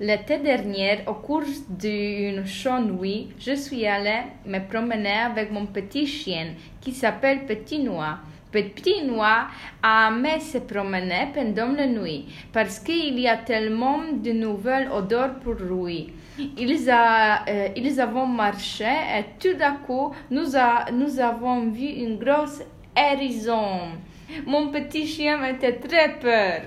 L'été dernier, au cours d'une chaude nuit, je suis allée me promener avec mon petit chien qui s'appelle Petit Noir. Petit Noir a aimé se promener pendant la nuit parce qu'il y a tellement de nouvelles odeurs pour lui. Ils, a, euh, ils avons marché et tout d'un coup, nous, a- nous avons vu une grosse hérison. Mon petit chien était très peur.